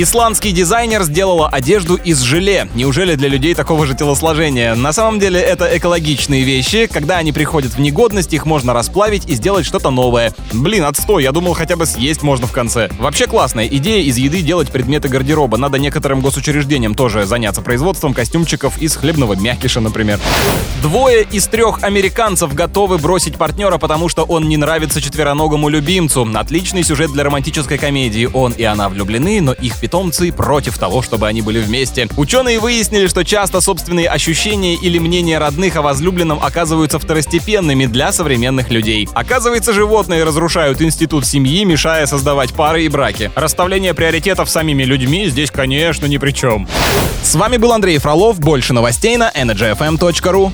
Исландский дизайнер сделала одежду из желе. Неужели для людей такого же телосложения? На самом деле это экологичные вещи. Когда они приходят в негодность, их можно расплавить и сделать что-то новое. Блин, отстой, я думал хотя бы съесть можно в конце. Вообще классная идея из еды делать предметы гардероба. Надо некоторым госучреждениям тоже заняться производством костюмчиков из хлебного мякиша, например. Двое из трех американцев готовы бросить партнера, потому что он не нравится четвероногому любимцу. Отличный сюжет для романтической комедии. Он и она влюблены, но их питомцы против того, чтобы они были вместе. Ученые выяснили, что часто собственные ощущения или мнения родных о возлюбленном оказываются второстепенными для современных людей. Оказывается, животные разрушают институт семьи, мешая создавать пары и браки. Расставление приоритетов самими людьми здесь, конечно, ни при чем. С вами был Андрей Фролов. Больше новостей на energyfm.ru.